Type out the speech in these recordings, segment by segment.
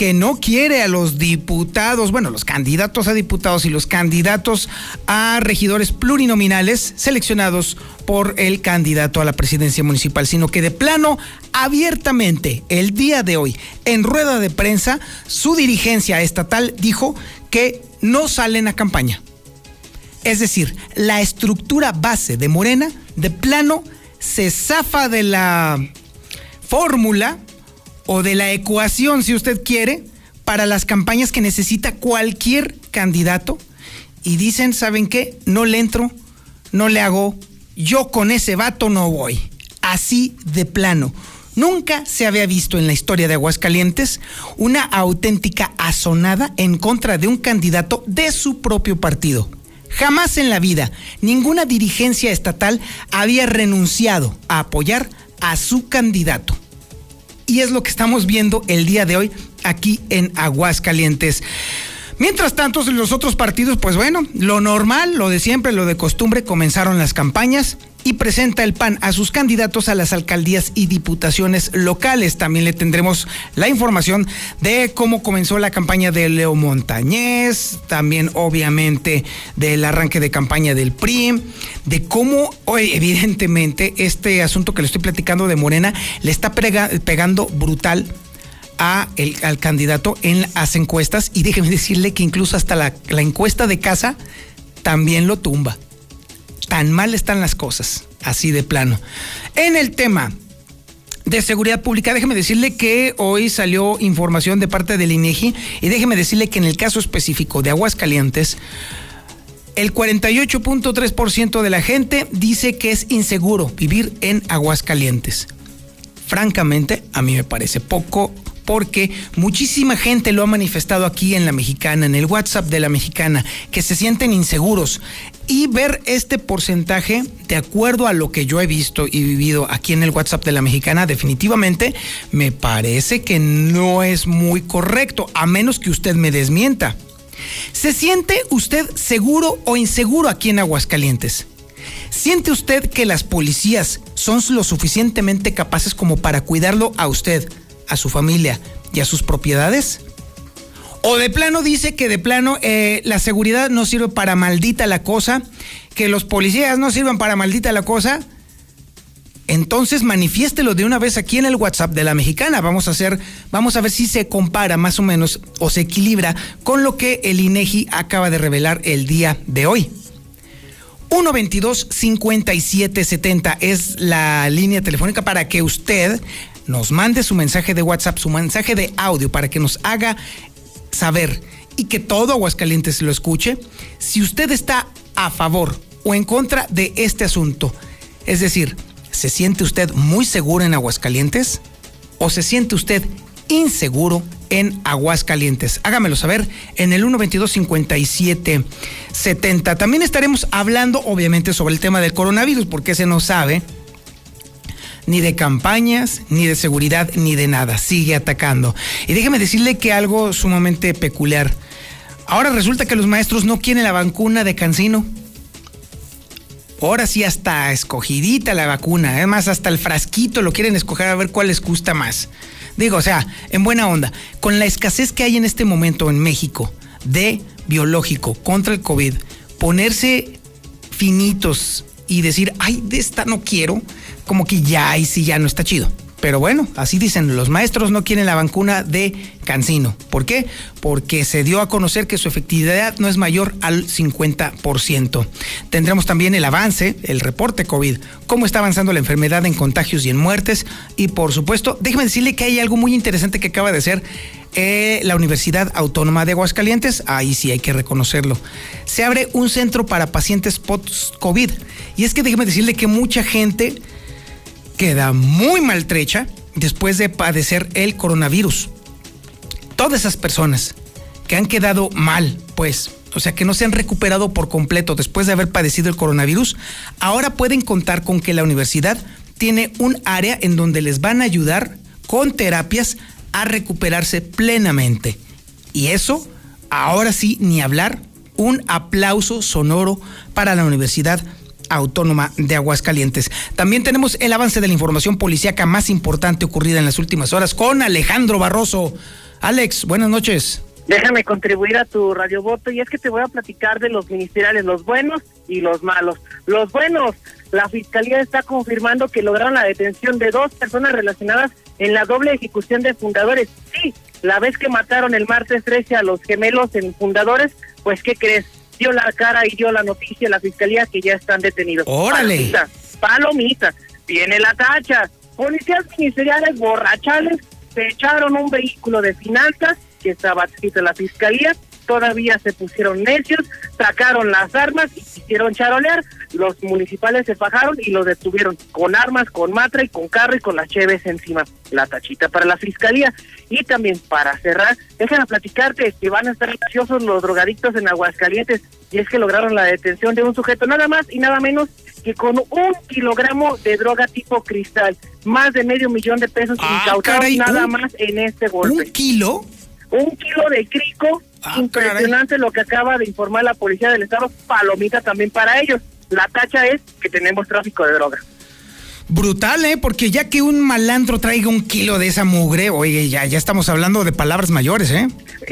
que no quiere a los diputados, bueno, los candidatos a diputados y los candidatos a regidores plurinominales seleccionados por el candidato a la presidencia municipal, sino que de plano, abiertamente, el día de hoy, en rueda de prensa, su dirigencia estatal dijo que no salen a campaña. Es decir, la estructura base de Morena, de plano, se zafa de la fórmula o de la ecuación, si usted quiere, para las campañas que necesita cualquier candidato y dicen, ¿saben qué? No le entro, no le hago, yo con ese vato no voy. Así de plano. Nunca se había visto en la historia de Aguascalientes una auténtica azonada en contra de un candidato de su propio partido. Jamás en la vida ninguna dirigencia estatal había renunciado a apoyar a su candidato y es lo que estamos viendo el día de hoy aquí en Aguascalientes. Mientras tanto, los otros partidos, pues bueno, lo normal, lo de siempre, lo de costumbre, comenzaron las campañas y presenta el PAN a sus candidatos a las alcaldías y diputaciones locales. También le tendremos la información de cómo comenzó la campaña de Leo Montañez, también obviamente del arranque de campaña del PRI, de cómo hoy evidentemente este asunto que le estoy platicando de Morena le está pegando brutal a el, al candidato en las encuestas y déjeme decirle que incluso hasta la, la encuesta de casa también lo tumba tan mal están las cosas, así de plano. En el tema de seguridad pública, déjeme decirle que hoy salió información de parte del INEGI y déjeme decirle que en el caso específico de Aguascalientes, el 48.3% de la gente dice que es inseguro vivir en Aguascalientes. Francamente, a mí me parece poco porque muchísima gente lo ha manifestado aquí en la mexicana, en el WhatsApp de la mexicana, que se sienten inseguros. Y ver este porcentaje, de acuerdo a lo que yo he visto y vivido aquí en el WhatsApp de la mexicana, definitivamente me parece que no es muy correcto, a menos que usted me desmienta. ¿Se siente usted seguro o inseguro aquí en Aguascalientes? ¿Siente usted que las policías son lo suficientemente capaces como para cuidarlo a usted, a su familia y a sus propiedades? O de plano dice que de plano eh, la seguridad no sirve para maldita la cosa, que los policías no sirven para maldita la cosa. Entonces manifiéstelo de una vez aquí en el WhatsApp de la mexicana. Vamos a hacer, vamos a ver si se compara más o menos o se equilibra con lo que el INEGI acaba de revelar el día de hoy. 122 5770 es la línea telefónica para que usted nos mande su mensaje de WhatsApp, su mensaje de audio, para que nos haga saber y que todo Aguascalientes lo escuche si usted está a favor o en contra de este asunto. Es decir, ¿se siente usted muy seguro en Aguascalientes o se siente usted inseguro en Aguascalientes. Hágamelo saber en el 122-5770. También estaremos hablando, obviamente, sobre el tema del coronavirus, porque se no sabe ni de campañas, ni de seguridad, ni de nada. Sigue atacando. Y déjeme decirle que algo sumamente peculiar. Ahora resulta que los maestros no quieren la vacuna de Cancino. Ahora sí hasta escogidita la vacuna. Además, hasta el frasquito lo quieren escoger a ver cuál les gusta más. Digo, o sea, en buena onda, con la escasez que hay en este momento en México de biológico contra el COVID, ponerse finitos y decir, ay, de esta no quiero, como que ya y sí ya no está chido. Pero bueno, así dicen, los maestros no quieren la vacuna de Cancino. ¿Por qué? Porque se dio a conocer que su efectividad no es mayor al 50%. Tendremos también el avance, el reporte COVID, cómo está avanzando la enfermedad en contagios y en muertes. Y por supuesto, déjeme decirle que hay algo muy interesante que acaba de hacer eh, la Universidad Autónoma de Aguascalientes, ahí sí hay que reconocerlo. Se abre un centro para pacientes post-COVID. Y es que déjeme decirle que mucha gente queda muy maltrecha después de padecer el coronavirus. Todas esas personas que han quedado mal, pues, o sea, que no se han recuperado por completo después de haber padecido el coronavirus, ahora pueden contar con que la universidad tiene un área en donde les van a ayudar con terapias a recuperarse plenamente. Y eso, ahora sí, ni hablar, un aplauso sonoro para la Universidad Autónoma de Aguascalientes. También tenemos el avance de la información policíaca más importante ocurrida en las últimas horas con Alejandro Barroso. Alex, buenas noches. Déjame contribuir a tu radiovoto y es que te voy a platicar de los ministeriales, los buenos y los malos. Los buenos, la Fiscalía está confirmando que lograron la detención de dos personas relacionadas en la doble ejecución de fundadores. Sí, la vez que mataron el martes 13 a los gemelos en fundadores, pues ¿qué crees? Dio la cara y dio la noticia a la fiscalía que ya están detenidos. Órale. Palomita, palomita. Viene la tacha. Policías ministeriales borrachales se echaron un vehículo de finanzas que estaba adscrito a la fiscalía todavía se pusieron necios, sacaron las armas y quisieron charolear. Los municipales se fajaron y los detuvieron con armas, con matra y con carro y con las cheves encima. La tachita para la fiscalía. Y también para cerrar, déjenme platicarte que van a estar ansiosos los drogadictos en Aguascalientes. Y es que lograron la detención de un sujeto nada más y nada menos que con un kilogramo de droga tipo cristal, más de medio millón de pesos Ah, incautados caray, nada un- más en este golpe ¿Un kilo? un kilo de crico. Ah, Impresionante lo que acaba de informar la policía del estado. Palomita también para ellos. La tacha es que tenemos tráfico de droga. Brutal, ¿eh? Porque ya que un malandro traiga un kilo de esa mugre, oye, ya, ya estamos hablando de palabras mayores, ¿eh?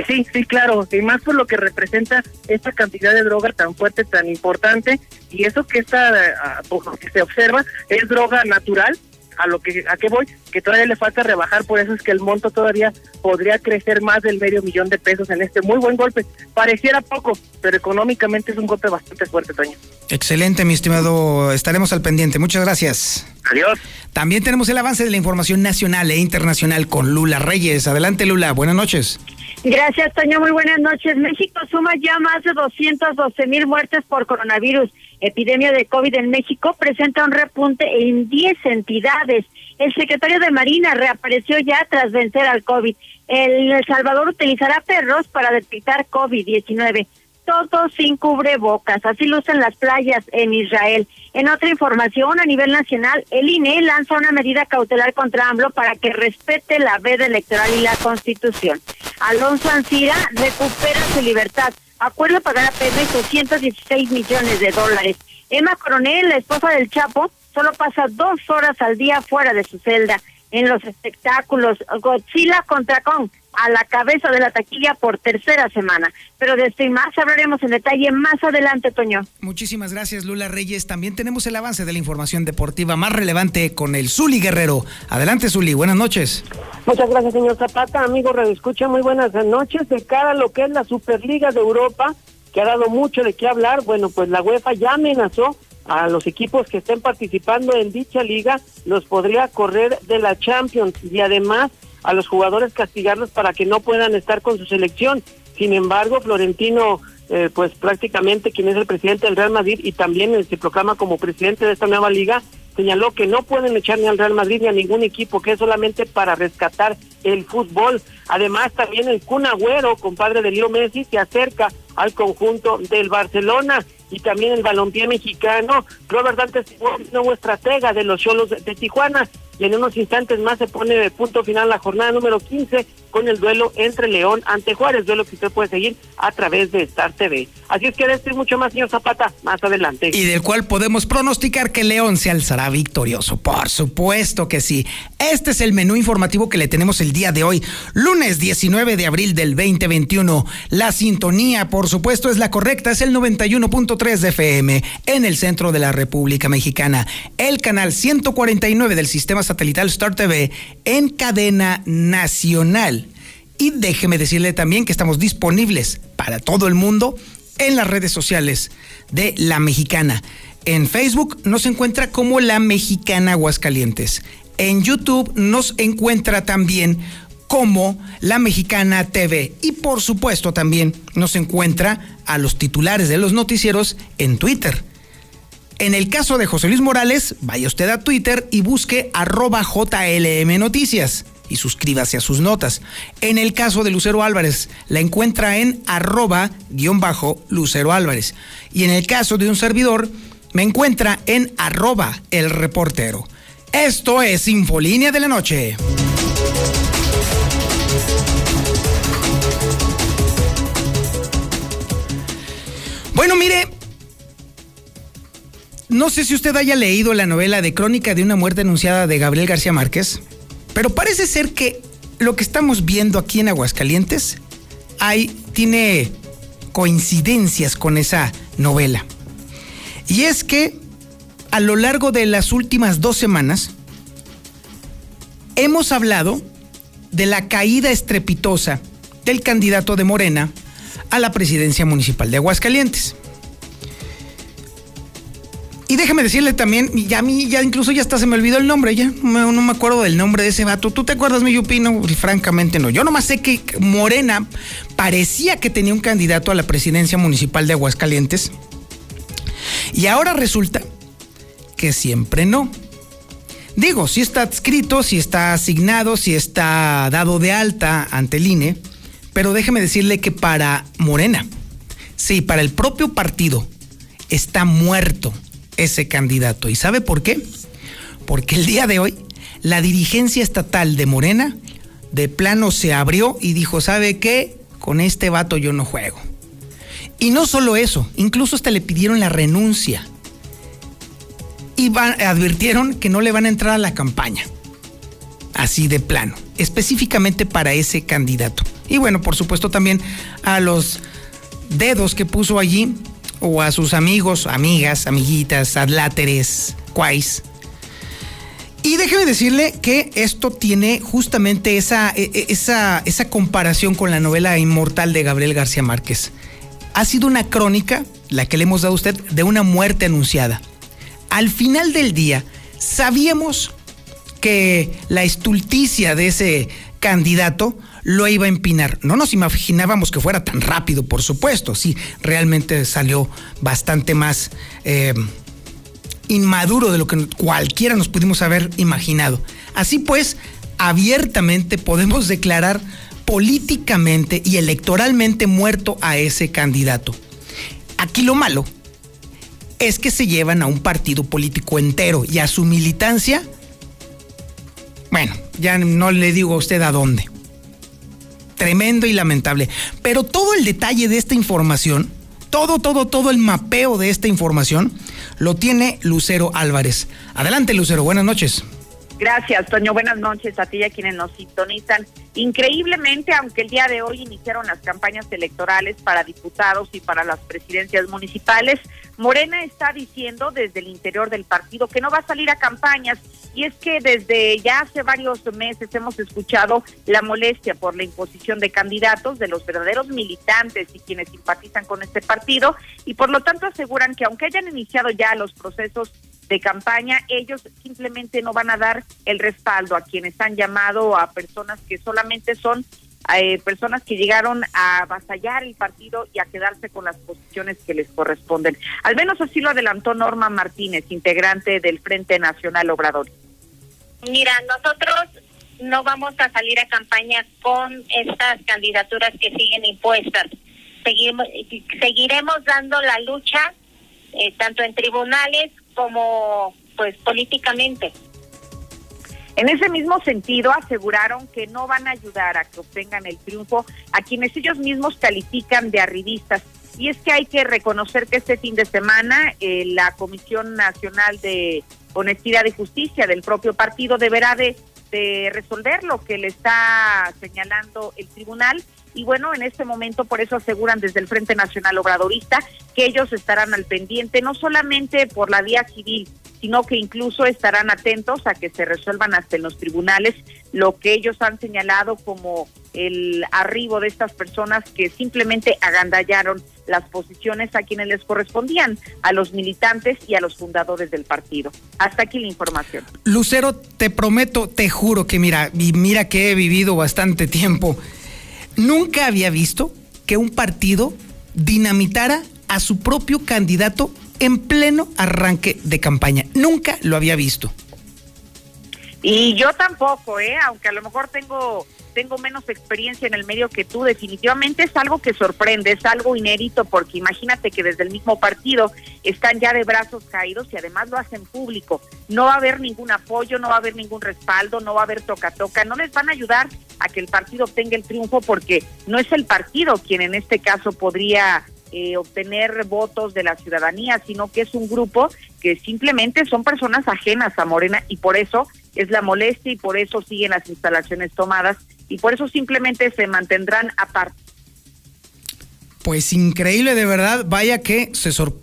Sí, sí, claro. Y más por lo que representa esta cantidad de droga tan fuerte, tan importante. Y eso que está, ah, por lo que se observa, es droga natural. A lo que a qué voy, que todavía le falta rebajar, por eso es que el monto todavía podría crecer más del medio millón de pesos en este muy buen golpe. Pareciera poco, pero económicamente es un golpe bastante fuerte, Toño. Excelente, mi estimado. Estaremos al pendiente. Muchas gracias. Adiós. También tenemos el avance de la información nacional e internacional con Lula Reyes. Adelante, Lula. Buenas noches. Gracias, Toño. Muy buenas noches. México suma ya más de 212 mil muertes por coronavirus. Epidemia de COVID en México presenta un repunte en 10 entidades. El secretario de Marina reapareció ya tras vencer al COVID. El, Salvador utilizará perros para detectar COVID-19. Todo sin cubrebocas. Así lucen las playas en Israel. En otra información, a nivel nacional, el INE lanza una medida cautelar contra AMLO para que respete la veda electoral y la Constitución. Alonso Ancira recupera su libertad. Acuerdo pagar a Pemex 216 millones de dólares. Emma Coronel, la esposa del Chapo, solo pasa dos horas al día fuera de su celda. En los espectáculos, Godzilla contra Kong, a la cabeza de la taquilla por tercera semana. Pero de esto y más hablaremos en detalle más adelante, Toño. Muchísimas gracias, Lula Reyes. También tenemos el avance de la información deportiva más relevante con el Zuli Guerrero. Adelante, Zuli. Buenas noches. Muchas gracias, señor Zapata. Amigo Radio Escucha, muy buenas noches. De cara a lo que es la Superliga de Europa, que ha dado mucho de qué hablar, bueno, pues la UEFA ya amenazó a los equipos que estén participando en dicha liga, los podría correr de la Champions y además a los jugadores castigarlos para que no puedan estar con su selección. Sin embargo, Florentino, eh, pues prácticamente quien es el presidente del Real Madrid y también se proclama como presidente de esta nueva liga, señaló que no pueden echar ni al Real Madrid ni a ningún equipo, que es solamente para rescatar el fútbol. Además, también el Kun Agüero, compadre de Leo Messi, se acerca al conjunto del Barcelona y también el balompié mexicano. Robert Dante nuevo estratega de los Cholos de Tijuana y en unos instantes más se pone de punto final la jornada número 15 con el duelo entre León ante Juárez, duelo que usted puede seguir a través de Star TV. Así es que de mucho más, señor Zapata, más adelante. Y del cual podemos pronosticar que León se alzará victorioso. Por supuesto que sí. Este es el menú informativo que le tenemos el día de hoy, lunes 19 de abril del 2021. La sintonía, por supuesto, es la correcta, es el 91.3 de FM en el centro de la República Mexicana. El canal 149 del sistema satelital Star TV en cadena nacional. Y déjeme decirle también que estamos disponibles para todo el mundo en las redes sociales de La Mexicana. En Facebook nos encuentra como La Mexicana Aguascalientes. En YouTube nos encuentra también como La Mexicana TV. Y por supuesto también nos encuentra a los titulares de los noticieros en Twitter. En el caso de José Luis Morales, vaya usted a Twitter y busque arroba JLM Noticias y suscríbase a sus notas. En el caso de Lucero Álvarez, la encuentra en arroba guion bajo Lucero Álvarez. Y en el caso de un servidor, me encuentra en arroba el reportero. Esto es Infolínea de la Noche. Bueno, mire, no sé si usted haya leído la novela de Crónica de una muerte anunciada de Gabriel García Márquez, pero parece ser que lo que estamos viendo aquí en Aguascalientes hay, tiene coincidencias con esa novela. Y es que a lo largo de las últimas dos semanas hemos hablado de la caída estrepitosa del candidato de Morena a la presidencia municipal de Aguascalientes. Y déjame decirle también, ya a mí ya incluso ya hasta se me olvidó el nombre, ya no, me acuerdo del nombre de ese vato. ¿Tú te acuerdas, mi Yupino? Francamente no. Yo nomás sé que Morena parecía que tenía un candidato a la presidencia municipal de Aguascalientes. Y ahora resulta que siempre no. Digo, si está adscrito, si está asignado, si está dado de alta ante el INE, pero déjeme decirle que para Morena, sí, para el propio partido, está muerto ese candidato. ¿Y sabe por qué? Porque el día de hoy la dirigencia estatal de Morena de plano se abrió y dijo, ¿sabe qué? Con este vato yo no juego. Y no solo eso, incluso hasta le pidieron la renuncia. Y advirtieron que no le van a entrar a la campaña. Así de plano, específicamente para ese candidato. Y bueno, por supuesto también a los dedos que puso allí, o a sus amigos, amigas, amiguitas, adláteres, cuais. Y déjeme decirle que esto tiene justamente esa, e, e, esa, esa comparación con la novela inmortal de Gabriel García Márquez. Ha sido una crónica, la que le hemos dado a usted, de una muerte anunciada. Al final del día, sabíamos que la estulticia de ese candidato lo iba a empinar. No nos imaginábamos que fuera tan rápido, por supuesto. Sí, realmente salió bastante más eh, inmaduro de lo que cualquiera nos pudimos haber imaginado. Así pues, abiertamente podemos declarar políticamente y electoralmente muerto a ese candidato. Aquí lo malo es que se llevan a un partido político entero y a su militancia, bueno, ya no le digo a usted a dónde tremendo y lamentable. Pero todo el detalle de esta información, todo, todo, todo el mapeo de esta información, lo tiene Lucero Álvarez. Adelante, Lucero, buenas noches. Gracias, Toño. Buenas noches a ti y a quienes nos sintonizan. Increíblemente, aunque el día de hoy iniciaron las campañas electorales para diputados y para las presidencias municipales, Morena está diciendo desde el interior del partido que no va a salir a campañas. Y es que desde ya hace varios meses hemos escuchado la molestia por la imposición de candidatos de los verdaderos militantes y quienes simpatizan con este partido. Y por lo tanto aseguran que aunque hayan iniciado ya los procesos de campaña, ellos simplemente no van a dar el respaldo a quienes han llamado a personas que solamente son eh, personas que llegaron a avasallar el partido y a quedarse con las posiciones que les corresponden. Al menos así lo adelantó Norma Martínez, integrante del Frente Nacional Obrador. Mira, nosotros no vamos a salir a campaña con estas candidaturas que siguen impuestas. Seguimos, seguiremos dando la lucha eh, tanto en tribunales como pues políticamente. En ese mismo sentido, aseguraron que no van a ayudar a que obtengan el triunfo a quienes ellos mismos califican de arribistas. Y es que hay que reconocer que este fin de semana eh, la Comisión Nacional de Honestidad y Justicia del propio partido deberá de, de resolver lo que le está señalando el tribunal y bueno, en este momento por eso aseguran desde el Frente Nacional Obradorista que ellos estarán al pendiente, no solamente por la vía civil, sino que incluso estarán atentos a que se resuelvan hasta en los tribunales lo que ellos han señalado como el arribo de estas personas que simplemente agandallaron las posiciones a quienes les correspondían, a los militantes y a los fundadores del partido. Hasta aquí la información. Lucero, te prometo, te juro que mira, y mira que he vivido bastante tiempo, nunca había visto que un partido dinamitara a su propio candidato en pleno arranque de campaña. Nunca lo había visto. Y yo tampoco, ¿eh? aunque a lo mejor tengo tengo menos experiencia en el medio que tú, definitivamente es algo que sorprende, es algo inédito, porque imagínate que desde el mismo partido están ya de brazos caídos y además lo hacen público. No va a haber ningún apoyo, no va a haber ningún respaldo, no va a haber toca-toca, no les van a ayudar a que el partido obtenga el triunfo porque no es el partido quien en este caso podría eh, obtener votos de la ciudadanía, sino que es un grupo que simplemente son personas ajenas a Morena y por eso es la molestia y por eso siguen las instalaciones tomadas y por eso simplemente se mantendrán aparte. Pues increíble de verdad, vaya que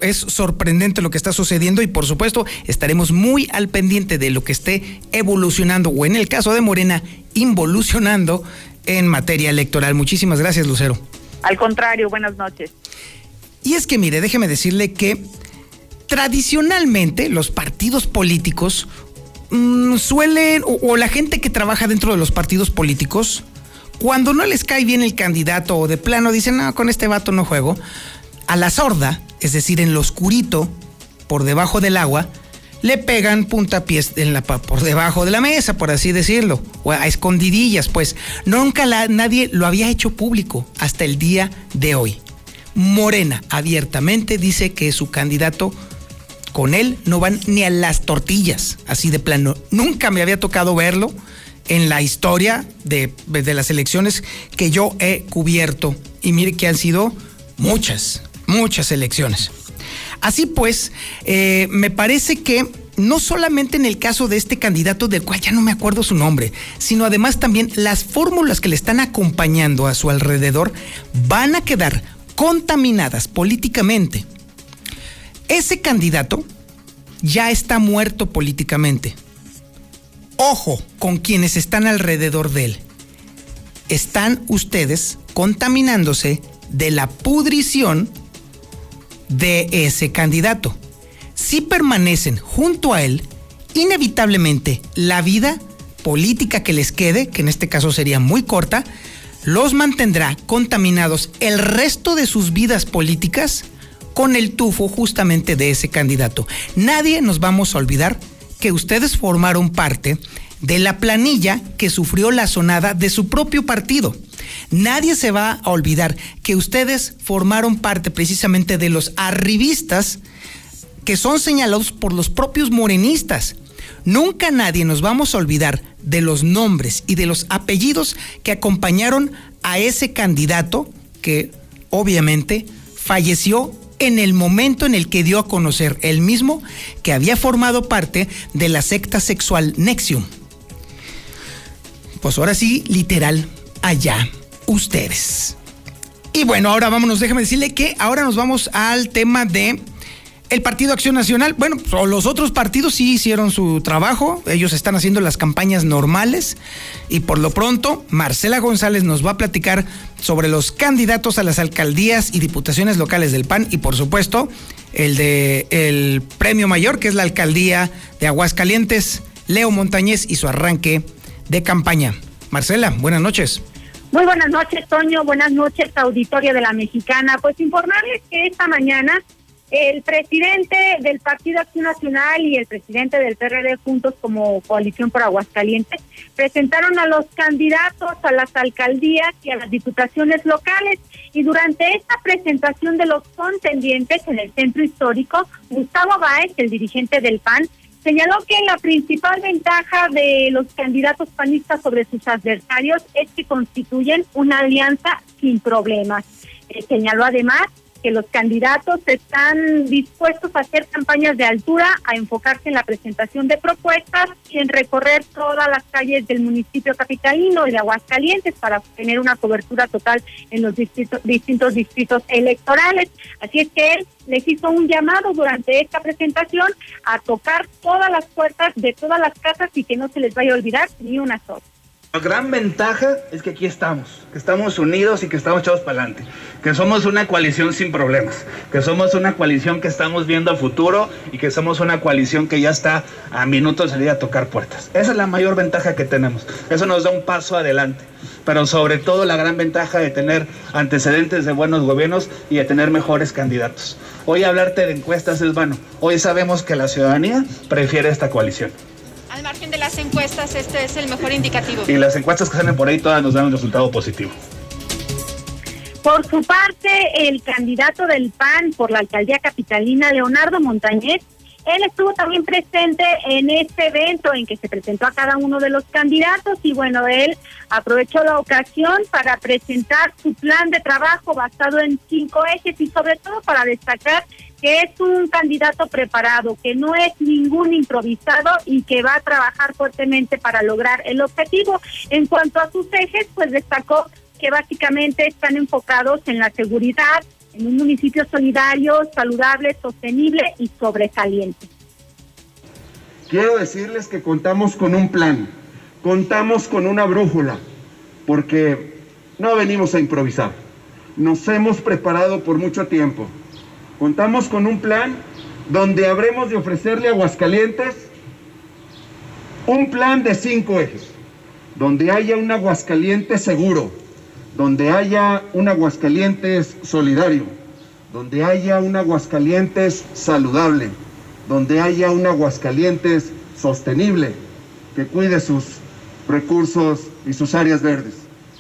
es sorprendente lo que está sucediendo y por supuesto estaremos muy al pendiente de lo que esté evolucionando o en el caso de Morena, involucionando en materia electoral. Muchísimas gracias, Lucero. Al contrario, buenas noches. Y es que mire, déjeme decirle que tradicionalmente los partidos políticos Mm, suelen, o, la gente que trabaja dentro de los partidos políticos, cuando no les cae bien el candidato o de plano dicen, no, con este vato no juego, a la sorda, es decir, en lo oscurito, por debajo del agua, le pegan puntapiés en la, por debajo de la mesa, por así decirlo, o a escondidillas, pues. Nunca nadie lo había hecho público hasta el día de hoy. Morena abiertamente dice que su candidato con él no van ni a las tortillas, así de plano. Nunca me había tocado verlo en la historia de, las elecciones que yo he cubierto. Y mire que han sido muchas, muchas elecciones. Así pues, eh, me parece que no solamente en el caso de este candidato del cual ya no me acuerdo su nombre, sino además también las fórmulas que le están acompañando a su alrededor van a quedar contaminadas políticamente ese candidato ya está muerto políticamente. Ojo con quienes están alrededor de él. Están ustedes contaminándose de la pudrición de ese candidato. Si permanecen junto a él, inevitablemente la vida política que les quede, que en este caso sería muy corta, los mantendrá contaminados el resto de sus vidas políticas con el tufo justamente de ese candidato. Nadie nos vamos a olvidar que ustedes formaron parte de la planilla que sufrió la sonada de su propio partido. Nadie se va a olvidar que ustedes formaron parte precisamente de los arribistas que son señalados por los propios morenistas. Nunca nadie nos vamos a olvidar de los nombres y de los apellidos que acompañaron a ese candidato que obviamente falleció en el momento en el que dio a conocer él mismo que había formado parte de la secta sexual Nexium. Pues ahora sí, literal, allá ustedes. Y bueno, ahora vámonos, déjame decirle que ahora nos vamos al tema de el Partido Acción Nacional, bueno, los otros partidos sí hicieron su trabajo, ellos están haciendo las campañas normales y por lo pronto Marcela González nos va a platicar sobre los candidatos a las alcaldías y diputaciones locales del PAN y por supuesto el de el premio mayor que es la alcaldía de Aguascalientes, Leo Montañez y su arranque de campaña. Marcela, buenas noches. Muy buenas noches, Toño. Buenas noches, auditorio de la Mexicana. Pues informarles que esta mañana el presidente del Partido Acción Nacional y el presidente del PRD juntos como coalición por Aguascalientes presentaron a los candidatos a las alcaldías y a las diputaciones locales y durante esta presentación de los contendientes en el centro histórico, Gustavo Báez, el dirigente del PAN, señaló que la principal ventaja de los candidatos panistas sobre sus adversarios es que constituyen una alianza sin problemas. Eh, señaló además que los candidatos están dispuestos a hacer campañas de altura, a enfocarse en la presentación de propuestas y en recorrer todas las calles del municipio capitalino y de Aguascalientes para tener una cobertura total en los distintos distritos electorales. Así es que él les hizo un llamado durante esta presentación a tocar todas las puertas de todas las casas y que no se les vaya a olvidar ni una sola. La gran ventaja es que aquí estamos, que estamos unidos y que estamos echados para adelante, que somos una coalición sin problemas, que somos una coalición que estamos viendo al futuro y que somos una coalición que ya está a minutos de salir a tocar puertas. Esa es la mayor ventaja que tenemos. Eso nos da un paso adelante, pero sobre todo la gran ventaja de tener antecedentes de buenos gobiernos y de tener mejores candidatos. Hoy hablarte de encuestas es vano. Hoy sabemos que la ciudadanía prefiere esta coalición. Al margen de las encuestas, este es el mejor indicativo. Y las encuestas que salen por ahí todas nos dan un resultado positivo. Por su parte, el candidato del PAN por la alcaldía capitalina, Leonardo Montañez, él estuvo también presente en este evento en que se presentó a cada uno de los candidatos y bueno, él aprovechó la ocasión para presentar su plan de trabajo basado en cinco ejes y sobre todo para destacar que es un candidato preparado, que no es ningún improvisado y que va a trabajar fuertemente para lograr el objetivo. En cuanto a sus ejes, pues destacó que básicamente están enfocados en la seguridad, en un municipio solidario, saludable, sostenible y sobresaliente. Quiero decirles que contamos con un plan, contamos con una brújula, porque no venimos a improvisar. Nos hemos preparado por mucho tiempo. Contamos con un plan donde habremos de ofrecerle a Aguascalientes un plan de cinco ejes, donde haya un Aguascalientes seguro, donde haya un Aguascalientes solidario, donde haya un Aguascalientes saludable, donde haya un Aguascalientes sostenible, que cuide sus recursos y sus áreas verdes,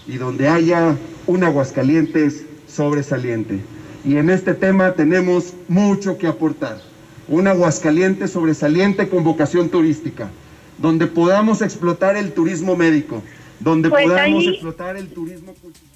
y donde haya un Aguascalientes sobresaliente. Y en este tema tenemos mucho que aportar. Un Aguascalientes sobresaliente con vocación turística, donde podamos explotar el turismo médico, donde Pues podamos ahí- explotar el turismo cultural.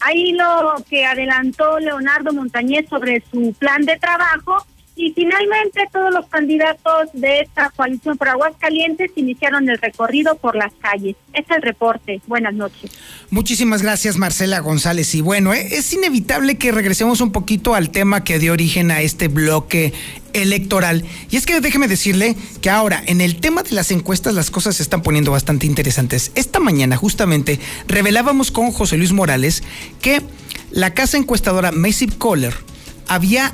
Ahí lo que adelantó Leonardo Montañez sobre su plan de trabajo y finalmente todos los candidatos de esta coalición por Aguascalientes iniciaron el recorrido por las calles. Es el reporte. Buenas noches. Muchísimas gracias Marcela González. Y bueno, eh, es inevitable que regresemos un poquito al tema que dio origen a este bloque electoral. Y es que déjeme decirle que ahora en el tema de las encuestas las cosas se están poniendo bastante interesantes. Esta mañana justamente revelábamos con José Luis Morales que la casa encuestadora Massive Caller había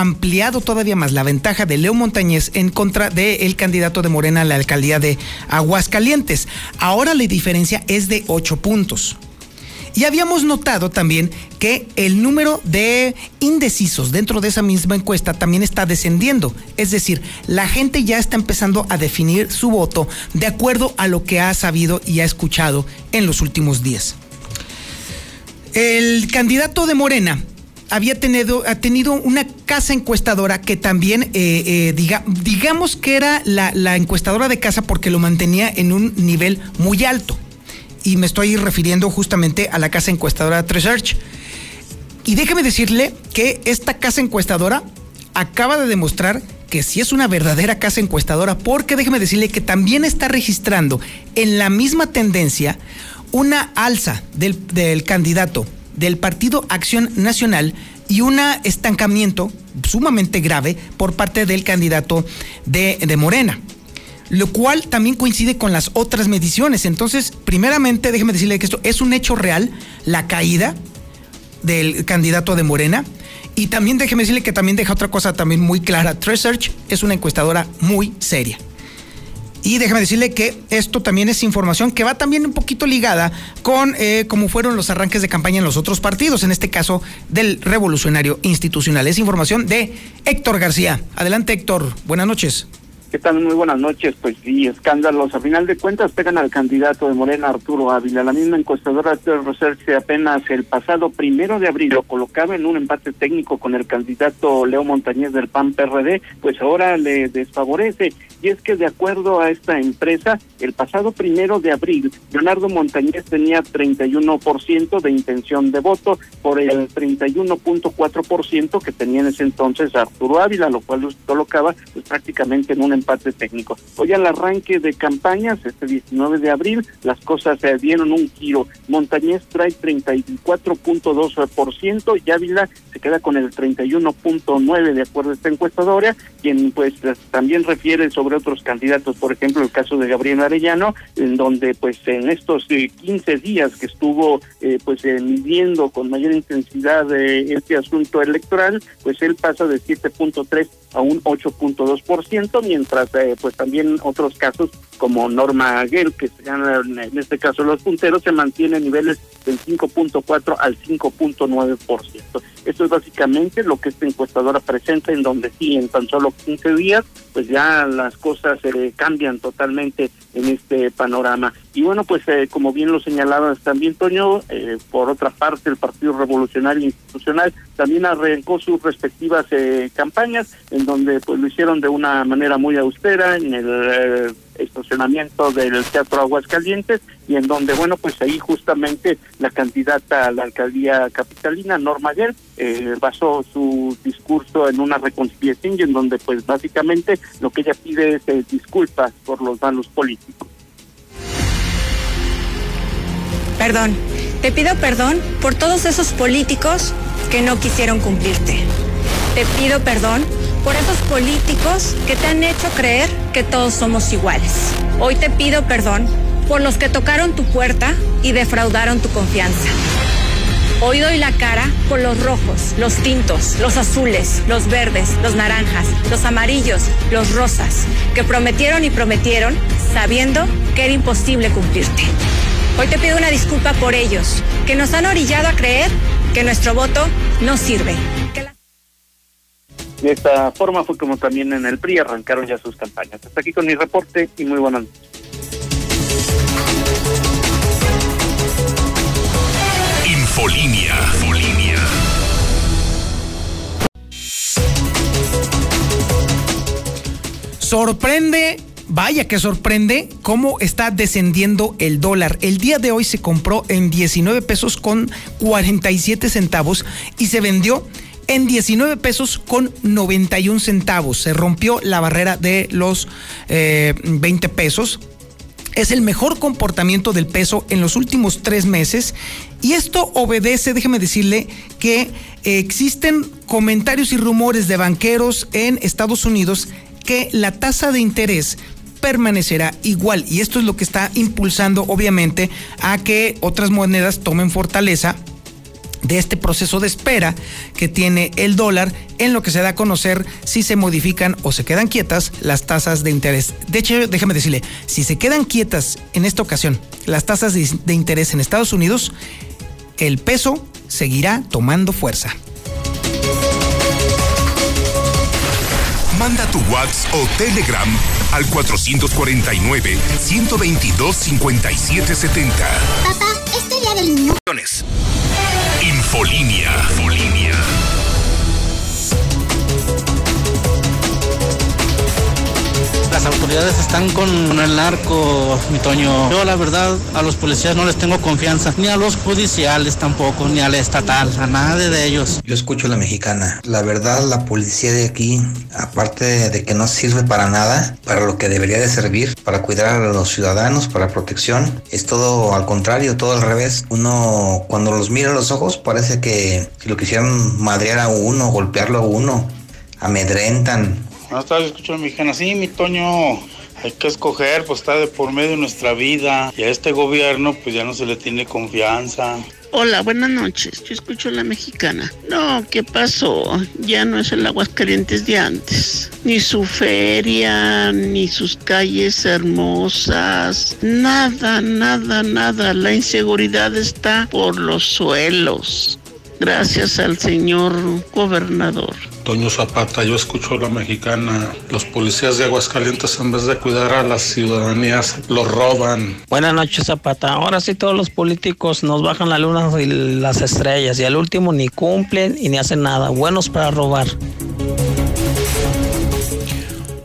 ampliado todavía más la ventaja de Leo Montañez en contra del candidato de Morena a la alcaldía de Aguascalientes. Ahora la diferencia es de 8 puntos. Y habíamos notado también que el número de indecisos dentro de esa misma encuesta también está descendiendo. Es decir, la gente ya está empezando a definir su voto de acuerdo a lo que ha sabido y ha escuchado en los últimos días. El candidato de Morena había tenido, ha tenido una casa encuestadora que también, eh, eh, diga, digamos que era la, encuestadora de casa porque lo mantenía en un nivel muy alto. Y me estoy refiriendo justamente a la casa encuestadora Research. Y déjeme decirle que esta casa encuestadora acaba de demostrar que sí es una verdadera casa encuestadora, porque déjeme decirle que también está registrando en la misma tendencia una alza del candidato del Partido Acción Nacional y un estancamiento sumamente grave por parte del candidato de, de Morena lo cual también coincide con las otras mediciones. Entonces, primeramente, déjeme decirle que esto es un hecho real, la caída del candidato de Morena. Y también déjeme decirle que también deja otra cosa también muy clara. Research es una encuestadora muy seria. Y déjeme decirle que esto también es información que va también un poquito ligada con eh, cómo fueron los arranques de campaña en los otros partidos, en este caso del revolucionario institucional. Es información de Héctor García. Adelante, Héctor. Buenas noches. ¿Qué tal? Muy buenas noches. Pues sí, escándalos. A final de cuentas pegan al candidato de Morena, Arturo Ávila. La misma encuestadora de Research apenas el pasado primero de abril lo colocaba en un empate técnico con el candidato Leo Montañez del PAN PRD, pues ahora le desfavorece. Y es que de acuerdo a esta empresa, el pasado primero de abril, Leonardo Montañez tenía 31% de intención de voto por el 31.4% que tenía en ese entonces Arturo Ávila, lo cual lo colocaba pues, prácticamente en un empate técnico. Hoy al arranque de campañas, este 19 de abril, las cosas se dieron un giro. Montañez trae 34.2% y Ávila se queda con el 31.9% de acuerdo a esta encuestadora, quien pues también refiere sobre otros candidatos, por ejemplo el caso de Gabriel Arellano, en donde pues en estos 15 eh, días que estuvo eh, pues eh, midiendo con mayor intensidad este asunto electoral, pues él pasa de 7.3 a un 8.2%, mientras eh, pues también otros casos como Norma Aguel, que se gana en este caso los punteros, se mantiene niveles del 5.4 al 5.9%. Esto es básicamente lo que esta encuestadora presenta, en donde sí, en tan solo 15 días, pues ya las cosas se cambian totalmente en este panorama. Y bueno, pues eh, como bien lo señalabas también, Toño, eh, por otra parte, el Partido Revolucionario Institucional también arrancó sus respectivas eh, campañas, en donde pues lo hicieron de una manera muy austera, en el estacionamiento del Teatro Aguascalientes y en donde, bueno, pues ahí justamente la candidata a la alcaldía capitalina, Norma Guer, eh, basó su discurso en una reconciliación y en donde pues básicamente lo que ella pide es eh, disculpas por los daños políticos. Perdón, te pido perdón por todos esos políticos que no quisieron cumplirte. Te pido perdón por esos políticos que te han hecho creer que todos somos iguales. Hoy te pido perdón por los que tocaron tu puerta y defraudaron tu confianza. Hoy doy la cara por los rojos, los tintos, los azules, los verdes, los naranjas, los amarillos, los rosas, que prometieron y prometieron sabiendo que era imposible cumplirte. Hoy te pido una disculpa por ellos, que nos han orillado a creer que nuestro voto no sirve. De esta forma fue como también en el PRI arrancaron ya sus campañas. Hasta aquí con mi reporte y muy buenas noches. Infolinia. Infolinia. Sorprende Vaya que sorprende cómo está descendiendo el dólar. El día de hoy se compró en 19 pesos con 47 centavos y se vendió en 19 pesos con 91 centavos. Se rompió la barrera de los 20 eh, pesos. Es el mejor comportamiento del peso en los últimos tres meses y esto obedece, déjeme decirle, que existen comentarios y rumores de banqueros en Estados Unidos que la tasa de interés permanecerá igual y esto es lo que está impulsando obviamente a que otras monedas tomen fortaleza de este proceso de espera que tiene el dólar en lo que se da a conocer si se modifican o se quedan quietas las tasas de interés. De hecho, déjame decirle, si se quedan quietas en esta ocasión las tasas de, interés en Estados Unidos, el peso seguirá tomando fuerza. Manda tu WhatsApp o Telegram al 449 122 5770. Papá, este día del niño. Infolinia. Infolinia. Las autoridades están con el narco, mi Toño. Yo la verdad a los policías no les tengo confianza, ni a los judiciales tampoco, ni al estatal, a nadie de ellos. Yo escucho la mexicana. La verdad la policía de aquí, aparte de que no sirve para nada, para lo que debería de servir, para cuidar a los ciudadanos, para protección, es todo al contrario, todo al revés. Uno cuando los mira a los ojos parece que si lo quisieran madrear a uno, golpearlo a uno, amedrentan, Buenas tardes, escucho a mi mexicana. Sí, mi Toño, hay que escoger, pues está de por medio de nuestra vida. Y a este gobierno, pues ya no se le tiene confianza. Hola, buenas noches. Yo escucho a la mexicana. No, ¿qué pasó? Ya no es el Aguascalientes de antes. Ni su feria, ni sus calles hermosas. Nada, nada, nada. La inseguridad está por los suelos. Gracias al señor gobernador Toño Zapata, yo escucho a la mexicana. Los policías de Aguascalientes en vez de cuidar a las ciudadanías, los roban. Buenas noches Zapata. Ahora sí todos los políticos nos bajan la luna y las estrellas y al último ni cumplen y ni hacen nada. Buenos para robar.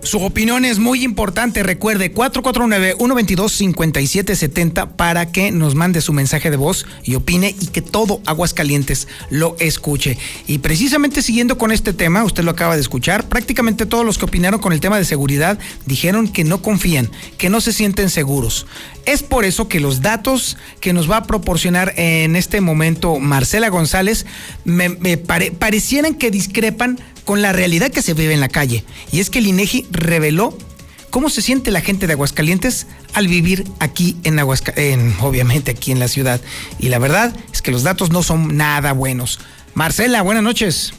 Su opinión es muy importante. Recuerde 449-122-5770 para que nos mande su mensaje de voz y opine y que todo Aguascalientes lo escuche. Y precisamente siguiendo con este tema, usted lo acaba de escuchar, prácticamente todos los que opinaron con el tema de seguridad dijeron que no confían, que no se sienten seguros. Es por eso que los datos que nos va a proporcionar en este momento Marcela González me, parecieran que discrepan con la realidad que se vive en la calle. Y es que el INEGI reveló cómo se siente la gente de Aguascalientes al vivir aquí en Aguascalientes, obviamente aquí en la ciudad. Y la verdad es que los datos no son nada buenos. Marcela, buenas noches.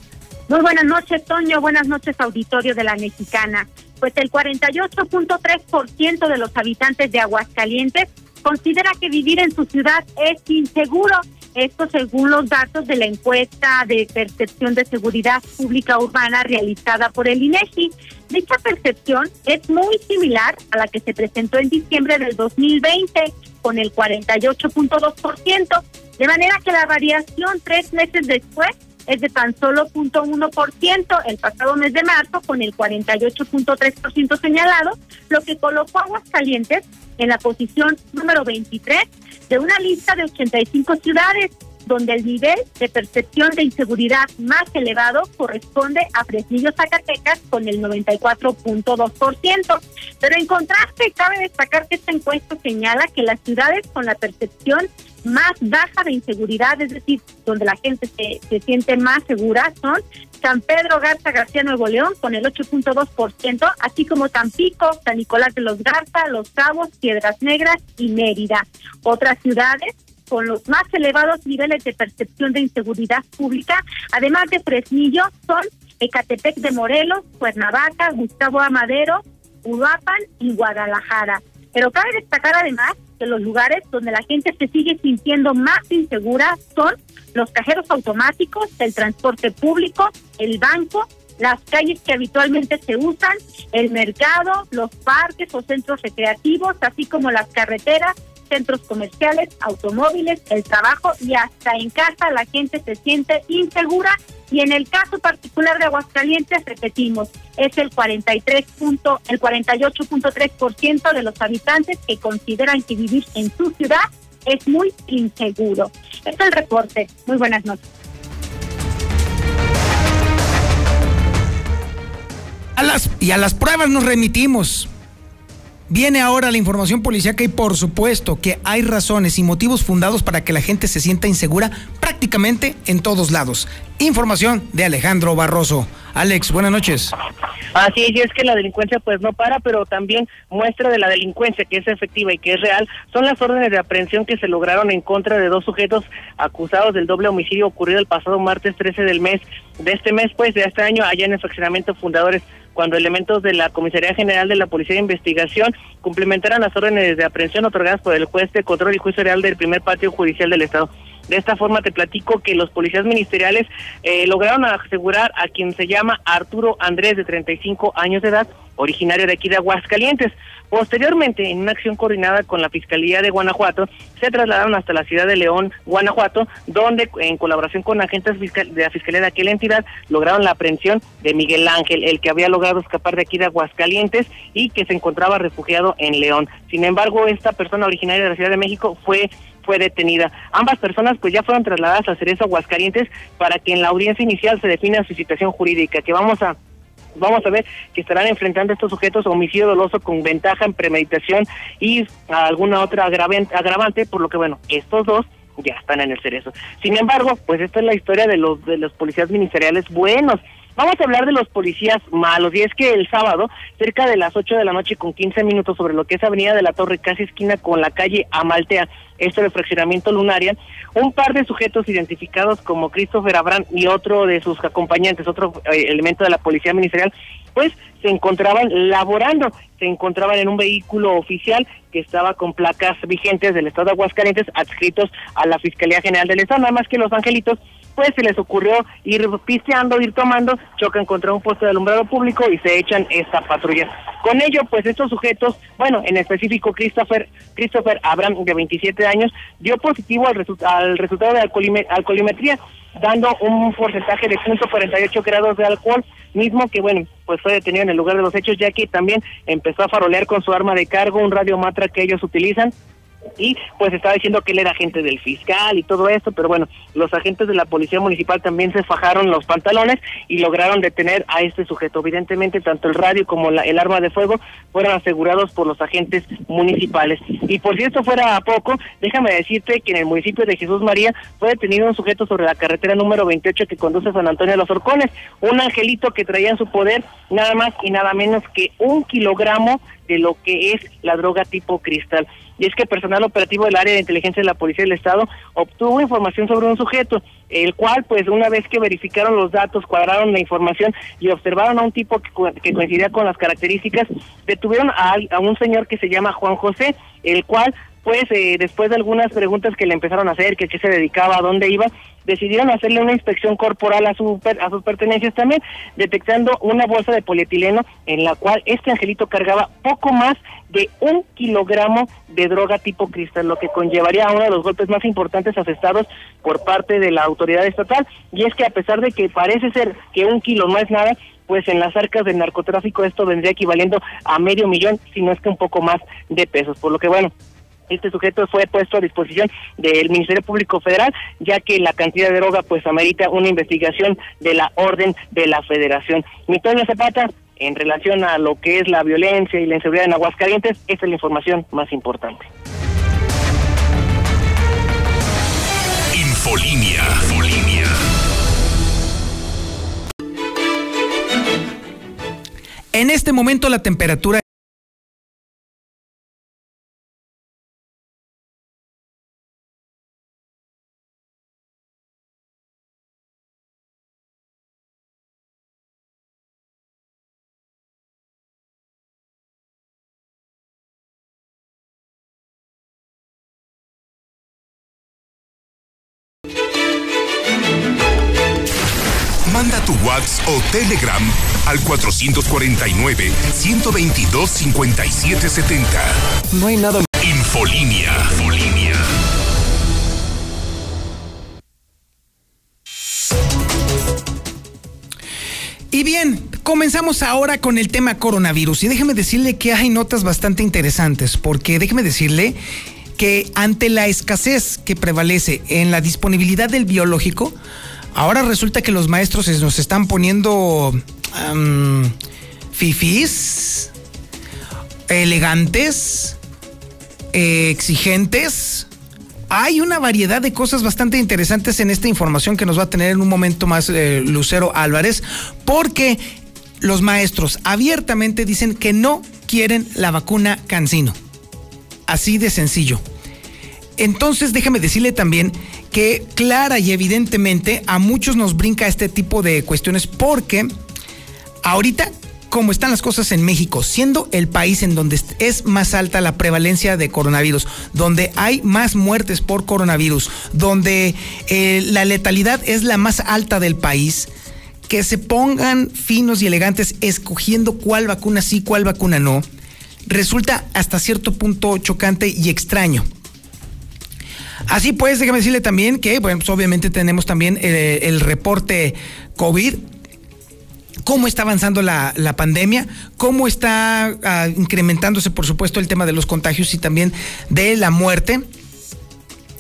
Muy buenas noches, Toño. Buenas noches, auditorio de la Mexicana. Pues el 48.3% de los habitantes de Aguascalientes considera que vivir en su ciudad es inseguro esto según los datos de la encuesta de percepción de seguridad pública urbana realizada por el INEGI. Dicha percepción es muy similar a la que se presentó en diciembre del 2020 con el 48.2%, de manera que la variación tres meses después es de tan solo 0.1% el pasado mes de marzo con el 48.3% señalado, lo que colocó a Aguascalientes en la posición número 23 de una lista de 85 ciudades donde el nivel de percepción de inseguridad más elevado corresponde a Fresnillo, Zacatecas, con el 94.2%. Pero en contraste, cabe destacar que esta encuesta señala que las ciudades con la percepción más baja de inseguridad, es decir, donde la gente se, se siente más segura, son San Pedro Garza García Nuevo León con el 8.2%, así como Tampico, San Nicolás de los Garza, Los Cabos, Piedras Negras y Mérida. Otras ciudades con los más elevados niveles de percepción de inseguridad pública, además de Fresnillo, son Ecatepec de Morelos, Cuernavaca, Gustavo Amadero, Uruapan y Guadalajara. Pero cabe destacar además los lugares donde la gente se sigue sintiendo más insegura son los cajeros automáticos, el transporte público, el banco, las calles que habitualmente se usan, el mercado, los parques o centros recreativos, así como las carreteras, centros comerciales, automóviles, el trabajo y hasta en casa la gente se siente insegura y en el caso particular de Aguascalientes repetimos, es el 43 punto, el 48.3% de los habitantes que consideran que vivir en su ciudad es muy inseguro. Este es el reporte. Muy buenas noches. A las, y a las pruebas nos remitimos. Viene ahora la información policíaca y por supuesto que hay razones y motivos fundados para que la gente se sienta insegura prácticamente en todos lados. Información de Alejandro Barroso. Alex, buenas noches. Así es, es que la delincuencia pues no para, pero también muestra de la delincuencia que es efectiva y que es real son las órdenes de aprehensión que se lograron en contra de dos sujetos acusados del doble homicidio ocurrido el pasado martes 13 del mes, de este mes pues de este año allá en el fraccionamiento Fundadores cuando elementos de la Comisaría General de la Policía de Investigación complementaran las órdenes de aprehensión otorgadas por el juez de control y juicio real del primer patio judicial del Estado. De esta forma te platico que los policías ministeriales eh, lograron asegurar a quien se llama Arturo Andrés, de 35 años de edad, originario de aquí de Aguascalientes. Posteriormente, en una acción coordinada con la Fiscalía de Guanajuato, se trasladaron hasta la ciudad de León, Guanajuato, donde en colaboración con agentes de la Fiscalía de aquella entidad lograron la aprehensión de Miguel Ángel, el que había logrado escapar de aquí de Aguascalientes y que se encontraba refugiado en León. Sin embargo, esta persona originaria de la Ciudad de México fue fue detenida. Ambas personas pues ya fueron trasladadas a Cerezo Aguascalientes para que en la audiencia inicial se defina su situación jurídica, que vamos a vamos a ver que estarán enfrentando estos sujetos homicidio doloso con ventaja en premeditación y alguna otra agravante, por lo que bueno, estos dos ya están en el cerezo. Sin embargo, pues esta es la historia de los de los policías ministeriales buenos. Vamos a hablar de los policías malos y es que el sábado, cerca de las 8 de la noche con 15 minutos sobre lo que es Avenida de la Torre, casi esquina con la calle Amaltea, esto de fraccionamiento lunaria, un par de sujetos identificados como Christopher Abraham y otro de sus acompañantes, otro eh, elemento de la policía ministerial, pues se encontraban laborando, se encontraban en un vehículo oficial que estaba con placas vigentes del estado de Aguascalientes adscritos a la Fiscalía General del Estado, nada más que los angelitos pues se les ocurrió ir pisteando, ir tomando, chocan contra un poste de alumbrado público y se echan esta patrulla. Con ello, pues estos sujetos, bueno, en específico Christopher, Christopher Abraham, de 27 años, dio positivo al, al resultado de alcoholimetría, dando un porcentaje de 148 grados de alcohol, mismo que, bueno, pues fue detenido en el lugar de los hechos, ya que también empezó a farolear con su arma de cargo, un radiomatra que ellos utilizan, y pues estaba diciendo que él era agente del fiscal y todo esto, pero bueno, los agentes de la policía municipal también se fajaron los pantalones y lograron detener a este sujeto. Evidentemente, tanto el radio como el arma de fuego fueron asegurados por los agentes municipales. Y por si esto fuera poco, déjame decirte que en el municipio de Jesús María fue detenido un sujeto sobre la carretera número 28 que conduce a San Antonio de los Orcones, un angelito que traía en su poder nada más y nada menos que un kilogramo de lo que es la droga tipo cristal y es que personal operativo del área de inteligencia de la Policía del Estado obtuvo información sobre un sujeto, el cual, pues una vez que verificaron los datos, cuadraron la información y observaron a un tipo que, que coincidía con las características, detuvieron a, a un señor que se llama Juan José, el cual pues eh, después de algunas preguntas que le empezaron a hacer, que qué se dedicaba, a dónde iba, decidieron hacerle una inspección corporal a, su, a sus pertenencias también, detectando una bolsa de polietileno en la cual este angelito cargaba poco más de un kilogramo de droga tipo cristal, lo que conllevaría a uno de los golpes más importantes asestados por parte de la autoridad estatal. Y es que a pesar de que parece ser que un kilo no es nada, pues en las arcas del narcotráfico esto vendría equivaliendo a medio millón, si no es que un poco más de pesos. Por lo que bueno, este sujeto fue puesto a disposición del Ministerio Público Federal, ya que la cantidad de droga pues amerita una investigación de la orden de la Federación. Mitoño Zapata, en relación a lo que es la violencia y la inseguridad en Aguascalientes, esta es la información más importante. Infolinia. Infolinia. En este momento la temperatura WhatsApp o Telegram al 449-122-5770. No hay nada. Infolinia. Infolinia. Y bien, comenzamos ahora con el tema coronavirus. Y déjeme decirle que hay notas bastante interesantes, porque déjeme decirle que ante la escasez que prevalece en la disponibilidad del biológico, ahora resulta que los maestros nos están poniendo um, elegantes, eh, exigentes. Hay una variedad de cosas bastante interesantes en esta información que nos va a tener en un momento más eh, Lucero Álvarez, porque los maestros abiertamente dicen que no quieren la vacuna Cancino. Así de sencillo. Entonces déjame decirle también que clara y evidentemente a muchos nos brinca este tipo de cuestiones porque ahorita como están las cosas en México, siendo el país en donde es más alta la prevalencia de coronavirus, donde hay más muertes por coronavirus, donde eh, la letalidad es la más alta del país, que se pongan finos y elegantes escogiendo cuál vacuna sí, cuál vacuna no, resulta hasta cierto punto chocante y extraño. Así pues, déjame decirle también que, bueno, pues obviamente tenemos también el, el reporte COVID cómo está avanzando la, la pandemia, cómo está uh, incrementándose, por supuesto, el tema de los contagios y también de la muerte.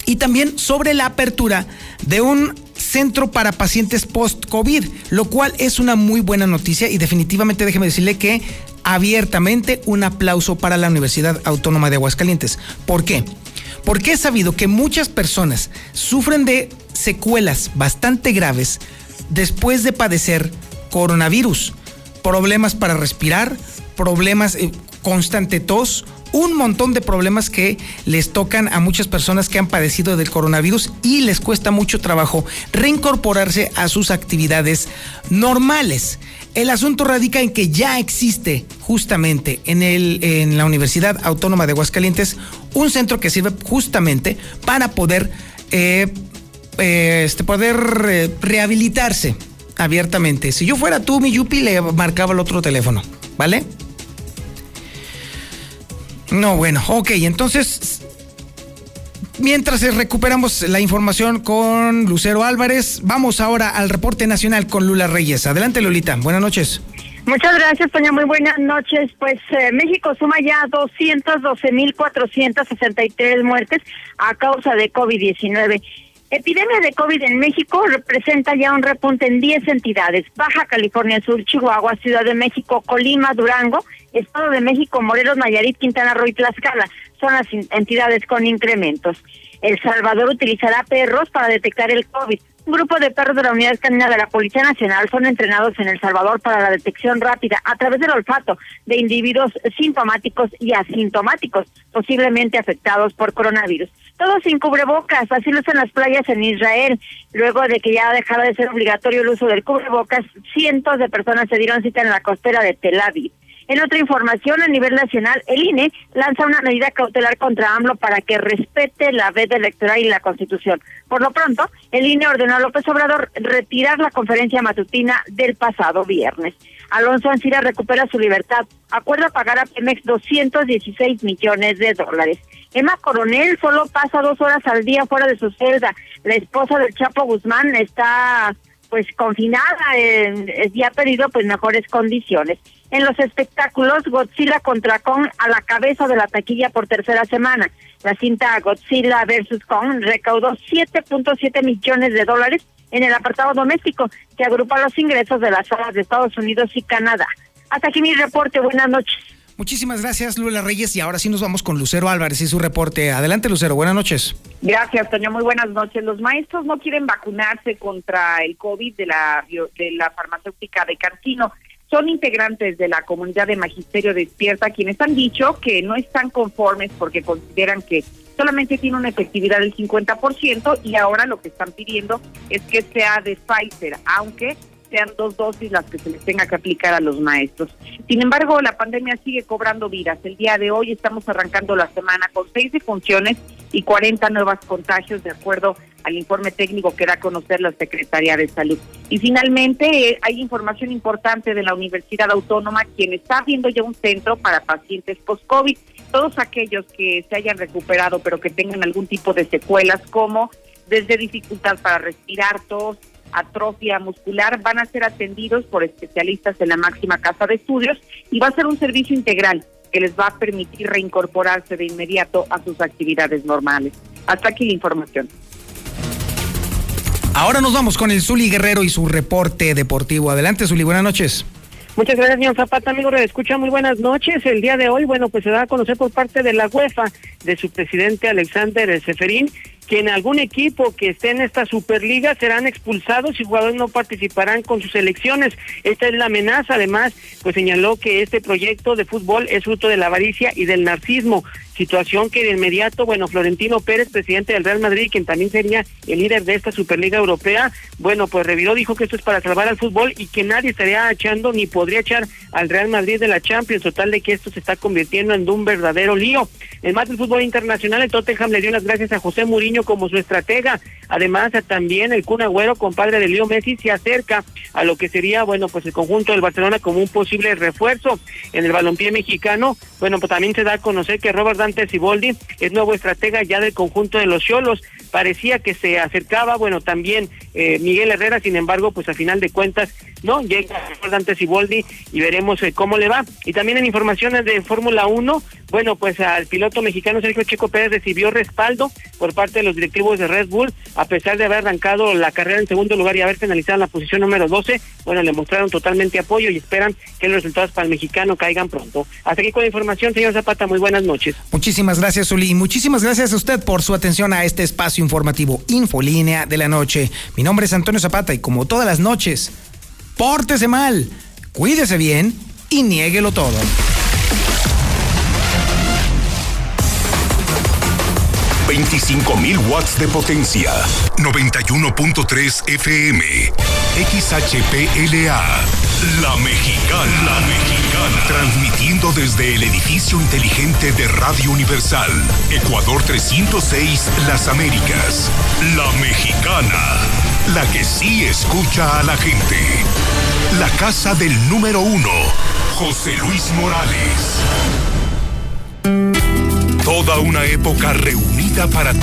Y también sobre la apertura de un centro para pacientes post-COVID, lo cual es una muy buena noticia y definitivamente déjeme decirle que abiertamente un aplauso para la Universidad Autónoma de Aguascalientes. ¿Por qué? Porque he sabido que muchas personas sufren de secuelas bastante graves después de padecer coronavirus, problemas para respirar, problemas, eh, constante tos, un montón de problemas que les tocan a muchas personas que han padecido del coronavirus y les cuesta mucho trabajo reincorporarse a sus actividades normales. El asunto radica en que ya existe justamente en, el, en la Universidad Autónoma de Aguascalientes un centro que sirve justamente para poder eh, eh, este, poder eh, rehabilitarse abiertamente. Si yo fuera tú, mi Yupi, le marcaba el otro teléfono, ¿vale? No, bueno, ok, entonces, mientras recuperamos la información con Lucero Álvarez, vamos ahora al reporte nacional con Lula Reyes. Adelante, Lolita, buenas noches. Muchas gracias, Toña. Muy buenas noches. Pues eh, México suma ya 212.463 muertes a causa de COVID-19. Epidemia de COVID en México representa ya un repunte en 10 entidades. Baja California Sur, Chihuahua, Ciudad de México, Colima, Durango, Estado de México, Morelos, Nayarit, Quintana Roo y Tlaxcala. Son las entidades con incrementos. El Salvador utilizará perros para detectar el COVID. Un grupo de perros de la Unidad Canina de la Policía Nacional son entrenados en El Salvador para la detección rápida a través del olfato de individuos sintomáticos y asintomáticos, posiblemente afectados por coronavirus. Todos sin cubrebocas, así lo en las playas en Israel. Luego de que ya dejara de ser obligatorio el uso del cubrebocas, cientos de personas se dieron cita en la costera de Tel Aviv. En otra información, a nivel nacional, el INE lanza una medida cautelar contra AMLO para que respete la veda electoral y la Constitución. Por lo pronto, el INE ordenó a López Obrador retirar la conferencia matutina del pasado viernes. Alonso Ancira recupera su libertad. Acuerda pagar a Pemex 216 millones de dólares. Emma Coronel solo pasa dos horas al día fuera de su celda. La esposa del Chapo Guzmán está pues confinada eh, y ha pedido pues mejores condiciones. En los espectáculos, Godzilla contra Kong a la cabeza de la taquilla por tercera semana. La cinta Godzilla vs. Kong recaudó 7.7 millones de dólares en el apartado doméstico, que agrupa los ingresos de las salas de Estados Unidos y Canadá. Hasta aquí mi reporte. Buenas noches. Muchísimas gracias, Lula Reyes. Y ahora sí nos vamos con Lucero Álvarez y su reporte. Adelante, Lucero. Buenas noches. Gracias, Toño. Muy buenas noches. Los maestros no quieren vacunarse contra el COVID de la, de la farmacéutica de Carcino son integrantes de la comunidad de Magisterio Despierta quienes han dicho que no están conformes porque consideran que solamente tiene una efectividad del 50% y ahora lo que están pidiendo es que sea de Pfizer, aunque sean dos dosis las que se les tenga que aplicar a los maestros. Sin embargo, la pandemia sigue cobrando vidas. El día de hoy estamos arrancando la semana con seis defunciones y 40 nuevos contagios, de acuerdo al informe técnico que da a conocer la Secretaría de Salud. Y finalmente, eh, hay información importante de la Universidad Autónoma, quien está abriendo ya un centro para pacientes post-COVID. Todos aquellos que se hayan recuperado, pero que tengan algún tipo de secuelas, como desde dificultad para respirar, tos, atrofia muscular van a ser atendidos por especialistas en la máxima casa de estudios y va a ser un servicio integral que les va a permitir reincorporarse de inmediato a sus actividades normales. Hasta aquí la información. Ahora nos vamos con el Zuli Guerrero y su reporte deportivo. Adelante, Zuli, buenas noches. Muchas gracias, señor Zapata. Amigo, le escucha muy buenas noches. El día de hoy, bueno, pues se da a conocer por parte de la UEFA, de su presidente Alexander Seferín, que en algún equipo que esté en esta Superliga serán expulsados y jugadores no participarán con sus elecciones. Esta es la amenaza. Además, pues señaló que este proyecto de fútbol es fruto de la avaricia y del narcismo situación que de inmediato, bueno, Florentino Pérez, presidente del Real Madrid, quien también sería el líder de esta Superliga Europea, bueno, pues reviró, dijo que esto es para salvar al fútbol y que nadie estaría echando ni podría echar al Real Madrid de la Champions, total de que esto se está convirtiendo en un verdadero lío. En más del fútbol internacional, el Tottenham le dio las gracias a José Mourinho como su estratega, además también el Kun Agüero, compadre de Leo Messi, se acerca a lo que sería, bueno, pues el conjunto del Barcelona como un posible refuerzo en el balompié mexicano, bueno, pues también se da a conocer que Robert Dante es nuevo estratega ya del conjunto de los Cholos. Parecía que se acercaba, bueno, también eh, Miguel Herrera, sin embargo, pues a final de cuentas, no, llega Dante Siboldi y veremos eh, cómo le va. Y también en informaciones de Fórmula 1, bueno, pues al piloto mexicano Sergio Checo Pérez recibió respaldo por parte de los directivos de Red Bull, a pesar de haber arrancado la carrera en segundo lugar y haber finalizado en la posición número 12. Bueno, le mostraron totalmente apoyo y esperan que los resultados para el mexicano caigan pronto. Hasta aquí con la información, señor Zapata, muy buenas noches. Muchísimas gracias, Uli. Muchísimas gracias a usted por su atención a este espacio informativo Infolínea de la Noche. Mi nombre es Antonio Zapata y como todas las noches, pórtese mal, cuídese bien y niéguelo todo. 25.000 watts de potencia. 91.3 FM. XHPLA. La Mexicana. La Mexicana. Transmitiendo desde el edificio inteligente de Radio Universal. Ecuador 306, Las Américas. La Mexicana. La que sí escucha a la gente. La casa del número uno. José Luis Morales. Toda una época reunida para